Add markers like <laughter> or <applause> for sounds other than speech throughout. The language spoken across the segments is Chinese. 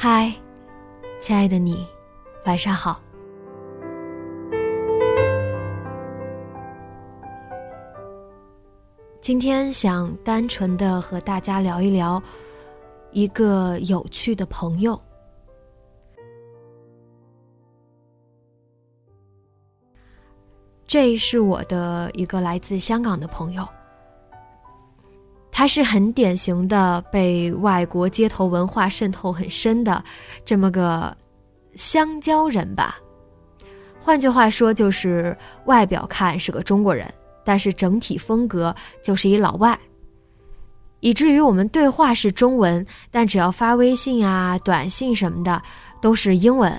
嗨，亲爱的你，晚上好。今天想单纯的和大家聊一聊一个有趣的朋友。这是我的一个来自香港的朋友。他是很典型的被外国街头文化渗透很深的这么个香蕉人吧。换句话说，就是外表看是个中国人，但是整体风格就是一老外。以至于我们对话是中文，但只要发微信啊、短信什么的都是英文。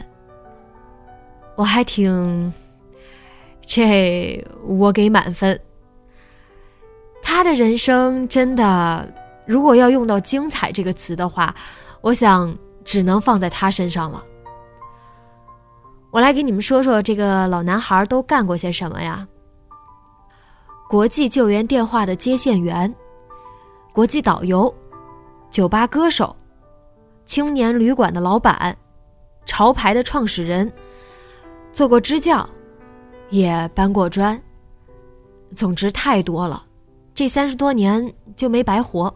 我还挺，这我给满分。他的人生真的，如果要用到“精彩”这个词的话，我想只能放在他身上了。我来给你们说说这个老男孩都干过些什么呀？国际救援电话的接线员，国际导游，酒吧歌手，青年旅馆的老板，潮牌的创始人，做过支教，也搬过砖。总之太多了。这三十多年就没白活。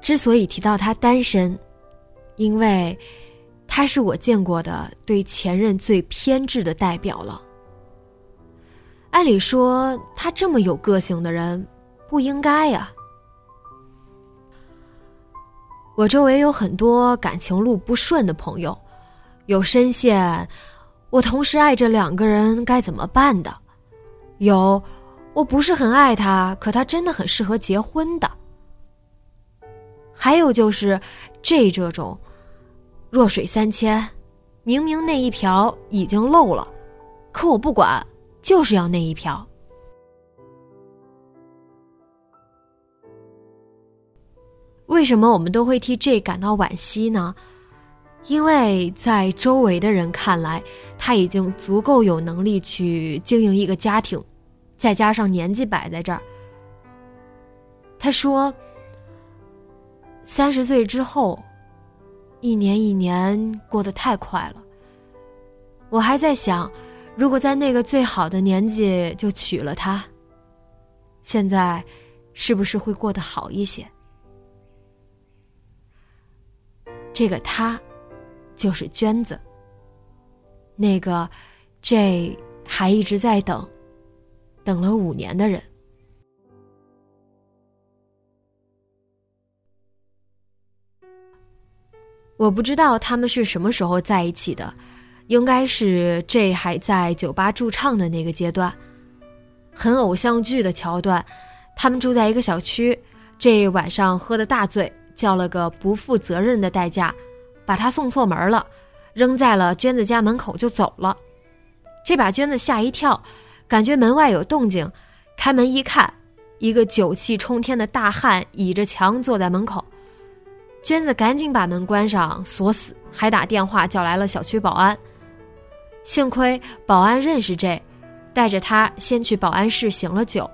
之所以提到他单身，因为他是我见过的对前任最偏执的代表了。按理说，他这么有个性的人，不应该呀。我周围有很多感情路不顺的朋友，有深陷我同时爱着两个人该怎么办的。有，我不是很爱他，可他真的很适合结婚的。还有就是这这种弱水三千，明明那一瓢已经漏了，可我不管，就是要那一瓢。为什么我们都会替 J 感到惋惜呢？因为在周围的人看来，他已经足够有能力去经营一个家庭，再加上年纪摆在这儿。他说：“三十岁之后，一年一年过得太快了。我还在想，如果在那个最好的年纪就娶了她，现在是不是会过得好一些？”这个他。就是娟子，那个 J 还一直在等，等了五年的人。我不知道他们是什么时候在一起的，应该是 J 还在酒吧驻唱的那个阶段，很偶像剧的桥段。他们住在一个小区，这晚上喝的大醉，叫了个不负责任的代驾。把他送错门了，扔在了娟子家门口就走了，这把娟子吓一跳，感觉门外有动静，开门一看，一个酒气冲天的大汉倚着墙坐在门口，娟子赶紧把门关上锁死，还打电话叫来了小区保安。幸亏保安认识这，带着他先去保安室醒了酒，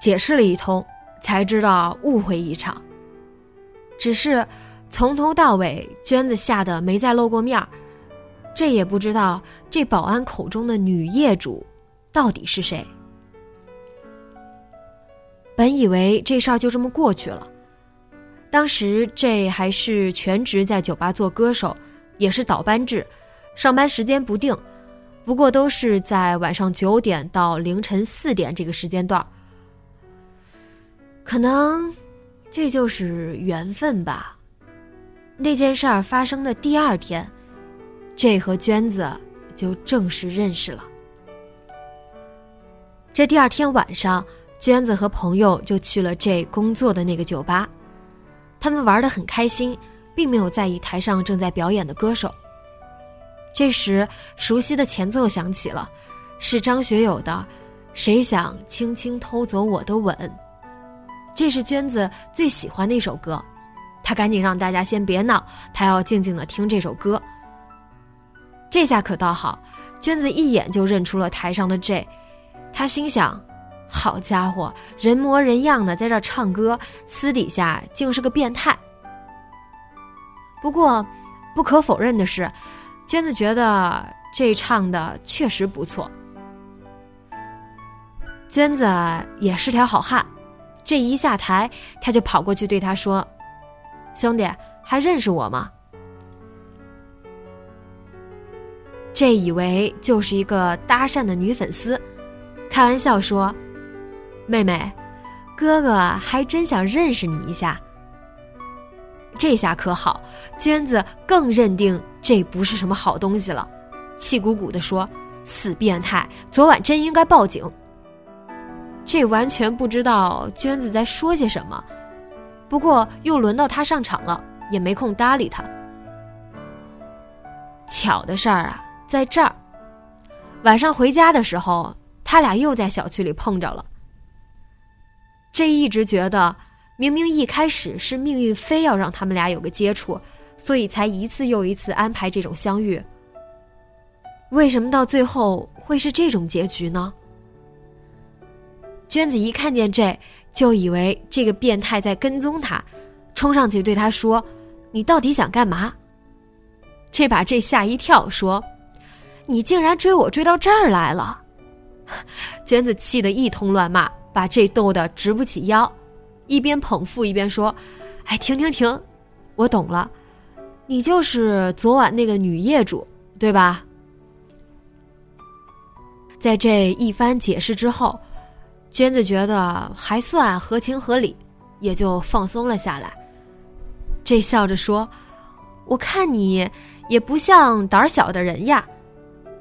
解释了一通，才知道误会一场，只是。从头到尾，娟子吓得没再露过面儿，这也不知道这保安口中的女业主到底是谁。本以为这事儿就这么过去了。当时这还是全职在酒吧做歌手，也是倒班制，上班时间不定，不过都是在晚上九点到凌晨四点这个时间段。可能这就是缘分吧。那件事儿发生的第二天，这和娟子就正式认识了。这第二天晚上，娟子和朋友就去了这工作的那个酒吧。他们玩得很开心，并没有在意台上正在表演的歌手。这时，熟悉的前奏响起了，是张学友的《谁想轻轻偷走我的吻》。这是娟子最喜欢的一首歌，他赶紧让大家先别闹，他要静静的听这首歌。这下可倒好，娟子一眼就认出了台上的 J，他心想。好家伙，人模人样的在这唱歌，私底下竟是个变态。不过，不可否认的是，娟子觉得这唱的确实不错。娟子也是条好汉，这一下台，他就跑过去对他说：“兄弟，还认识我吗？”这以为就是一个搭讪的女粉丝，开玩笑说。妹妹，哥哥还真想认识你一下。这下可好，娟子更认定这不是什么好东西了，气鼓鼓的说：“死变态，昨晚真应该报警。”这完全不知道娟子在说些什么，不过又轮到他上场了，也没空搭理他。巧的事儿啊，在这儿，晚上回家的时候，他俩又在小区里碰着了。这一直觉得，明明一开始是命运非要让他们俩有个接触，所以才一次又一次安排这种相遇。为什么到最后会是这种结局呢？娟子一看见这，就以为这个变态在跟踪他，冲上去对他说：“你到底想干嘛？”这把这吓一跳，说：“你竟然追我追到这儿来了！” <laughs> 娟子气得一通乱骂。把这逗得直不起腰，一边捧腹一边说：“哎，停停停，我懂了，你就是昨晚那个女业主，对吧？”在这一番解释之后，娟子觉得还算合情合理，也就放松了下来。这笑着说：“我看你也不像胆小的人呀。”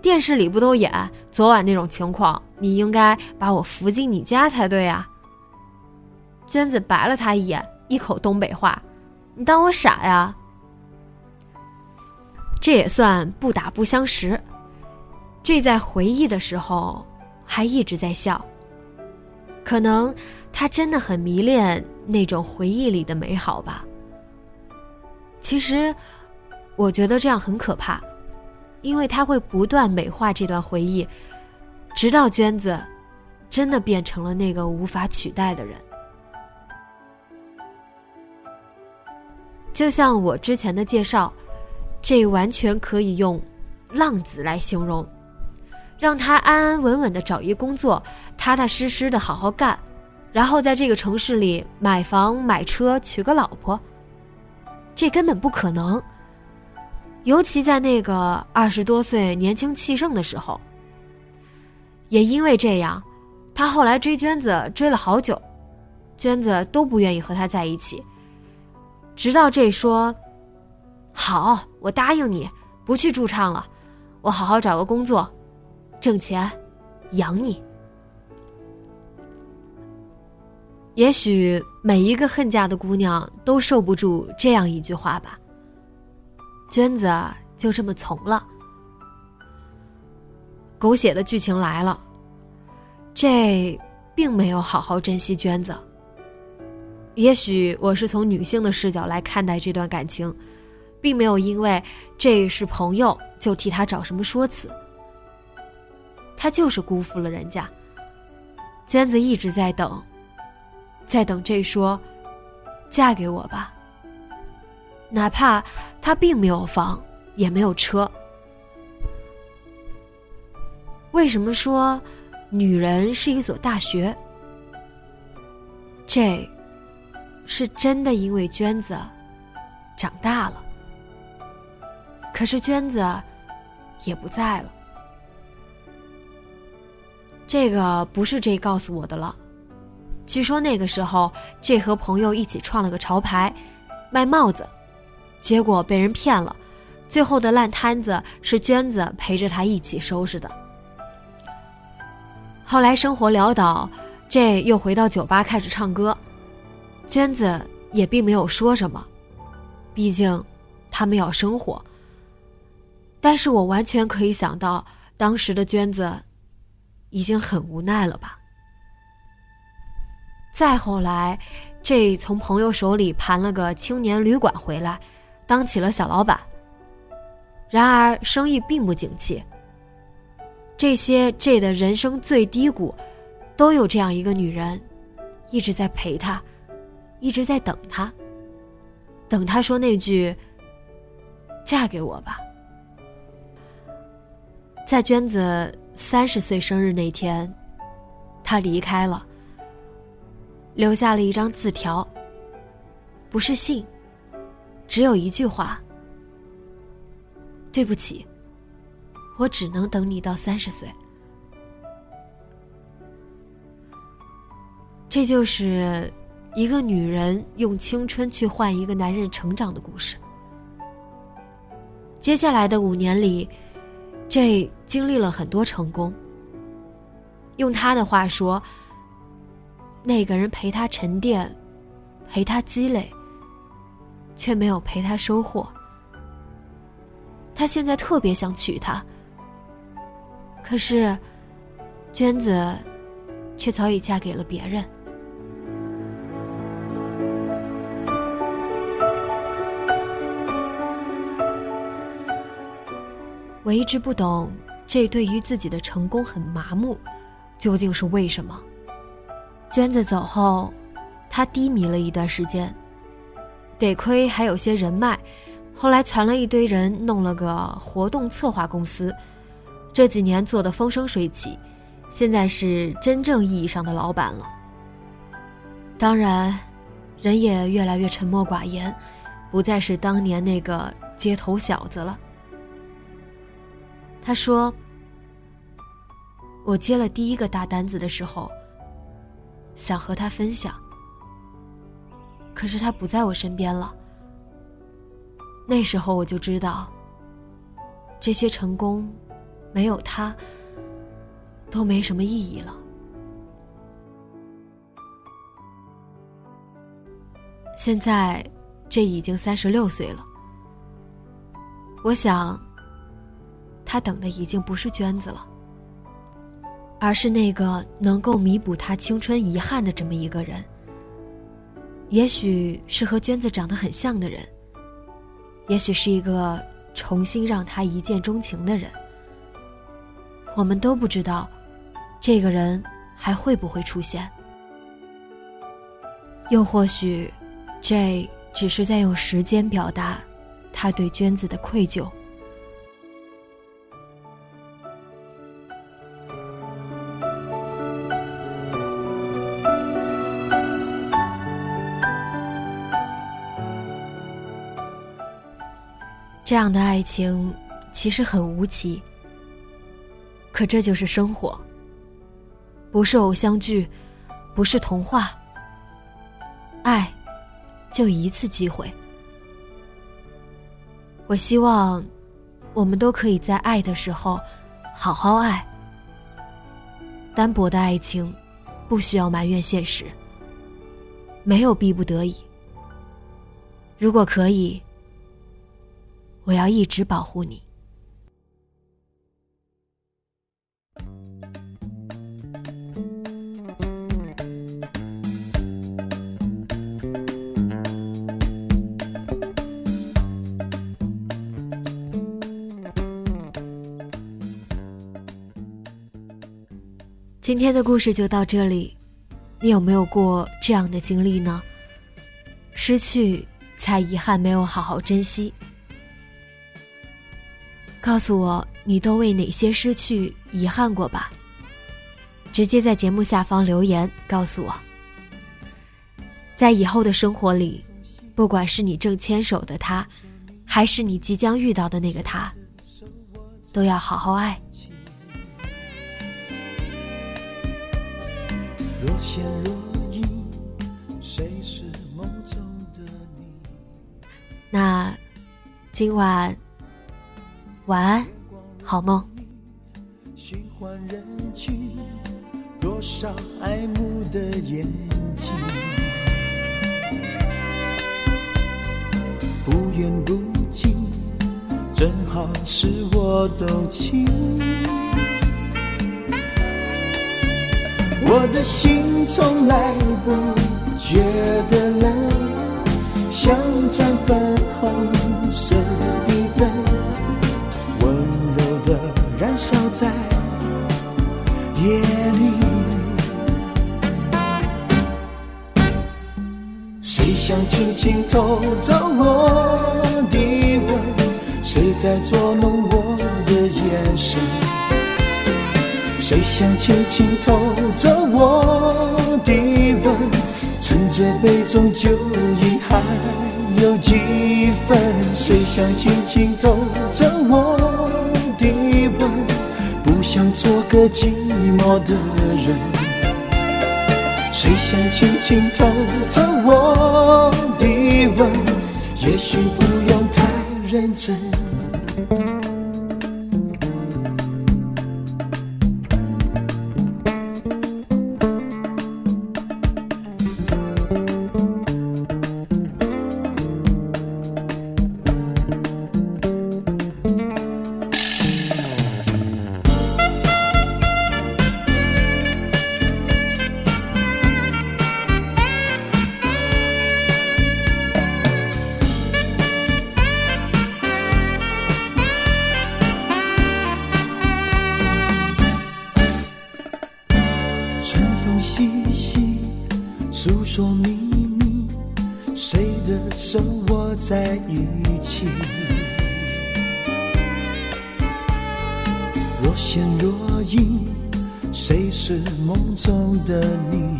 电视里不都演昨晚那种情况？你应该把我扶进你家才对呀。娟子白了他一眼，一口东北话：“你当我傻呀？”这也算不打不相识。这在回忆的时候还一直在笑，可能他真的很迷恋那种回忆里的美好吧。其实，我觉得这样很可怕。因为他会不断美化这段回忆，直到娟子真的变成了那个无法取代的人。就像我之前的介绍，这完全可以用“浪子”来形容，让他安安稳稳的找一工作，踏踏实实的好好干，然后在这个城市里买房买车娶个老婆。这根本不可能。尤其在那个二十多岁年轻气盛的时候，也因为这样，他后来追娟子追了好久，娟子都不愿意和他在一起。直到这说：“好，我答应你，不去驻唱了，我好好找个工作，挣钱，养你。”也许每一个恨嫁的姑娘都受不住这样一句话吧。娟子就这么从了。狗血的剧情来了，这并没有好好珍惜娟子。也许我是从女性的视角来看待这段感情，并没有因为这是朋友就替他找什么说辞。他就是辜负了人家。娟子一直在等，在等这说：“嫁给我吧。”哪怕他并没有房，也没有车。为什么说女人是一所大学？这，是真的因为娟子长大了。可是娟子也不在了。这个不是这告诉我的了。据说那个时候，这和朋友一起创了个潮牌，卖帽子，结果被人骗了。最后的烂摊子是娟子陪着他一起收拾的。后来生活潦倒，这又回到酒吧开始唱歌，娟子也并没有说什么，毕竟他们要生活。但是我完全可以想到，当时的娟子已经很无奈了吧。再后来，这从朋友手里盘了个青年旅馆回来，当起了小老板。然而生意并不景气。这些 J 的人生最低谷，都有这样一个女人，一直在陪他，一直在等他，等他说那句“嫁给我吧”。在娟子三十岁生日那天，他离开了，留下了一张字条，不是信，只有一句话。对不起，我只能等你到三十岁。这就是一个女人用青春去换一个男人成长的故事。接下来的五年里，J 经历了很多成功。用他的话说，那个人陪他沉淀，陪他积累，却没有陪他收获。他现在特别想娶她，可是，娟子却早已嫁给了别人。我一直不懂，这对于自己的成功很麻木，究竟是为什么？娟子走后，他低迷了一段时间，得亏还有些人脉。后来攒了一堆人弄了个活动策划公司，这几年做的风生水起，现在是真正意义上的老板了。当然，人也越来越沉默寡言，不再是当年那个街头小子了。他说：“我接了第一个大单子的时候，想和他分享，可是他不在我身边了。”那时候我就知道，这些成功没有他都没什么意义了。现在这已经三十六岁了，我想，他等的已经不是娟子了，而是那个能够弥补他青春遗憾的这么一个人。也许是和娟子长得很像的人。也许是一个重新让他一见钟情的人，我们都不知道，这个人还会不会出现。又或许，J 只是在用时间表达他对娟子的愧疚。这样的爱情其实很无奇，可这就是生活。不是偶像剧，不是童话，爱就一次机会。我希望我们都可以在爱的时候好好爱。单薄的爱情不需要埋怨现实，没有逼不得已。如果可以。我要一直保护你。今天的故事就到这里，你有没有过这样的经历呢？失去才遗憾，没有好好珍惜。告诉我，你都为哪些失去遗憾过吧？直接在节目下方留言告诉我。在以后的生活里，不管是你正牵手的他，还是你即将遇到的那个他，都要好好爱。若现若隐，谁是梦中的你？那今晚晚安，好梦。循环人群，多少爱慕的眼睛。不远不近，正好是我动情。我的心从来不觉得冷，像盏粉红夜里。谁想轻轻偷走我的吻？谁在捉弄我的眼神？谁想轻轻偷走我的吻？趁着杯中酒意还有几分？谁想轻轻偷走我？想做个寂寞的人。谁想轻轻偷走我的吻？也许不用太认真。在一起？若现若隐，谁是梦中的你？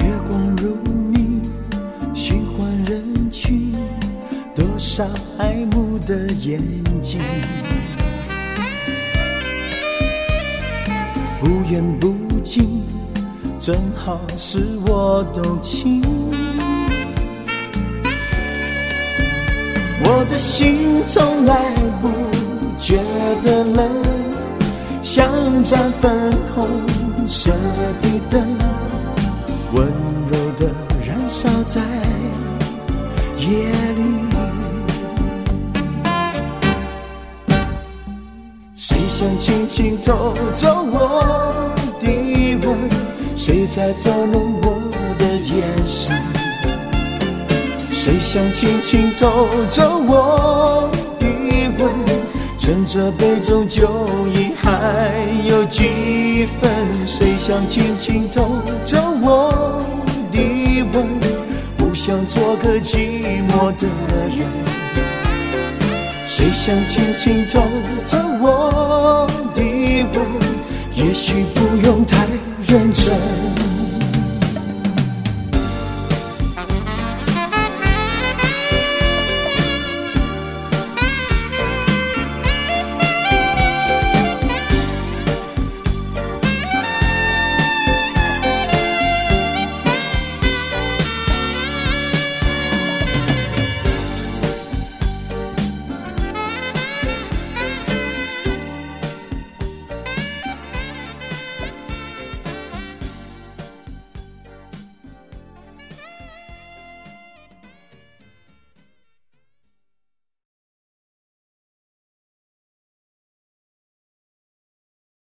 月光如你，循环人群，多少爱慕的眼睛。不远不近，正好是我动情。我的心从来不觉得冷，像盏粉红色的灯，温柔的燃烧在夜里。谁想轻轻偷走我？谁在捉弄我的眼神？谁想轻轻偷走我的吻？趁着杯中酒意还有几分？谁想轻轻偷走我的吻？不想做个寂寞的人。谁想轻轻偷走我的吻？也许不用太认真。